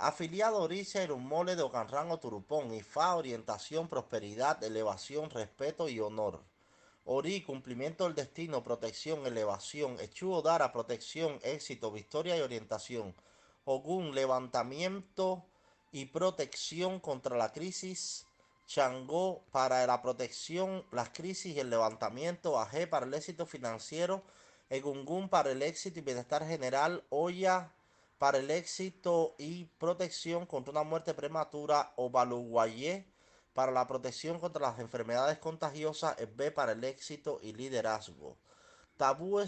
Afiliado Oricia Irumole de Ocanrango Turupón, IFA, orientación, prosperidad, elevación, respeto y honor. Ori, cumplimiento del destino, protección, elevación. Echuo Dara, protección, éxito, victoria y orientación. Ogun, levantamiento y protección contra la crisis. Changó para la protección, las crisis y el levantamiento. Aje para el éxito financiero. Egungun para el éxito y bienestar general. Oya para el éxito y protección contra una muerte prematura o Baluguayé para la protección contra las enfermedades contagiosas, B para el éxito y liderazgo. Tabúes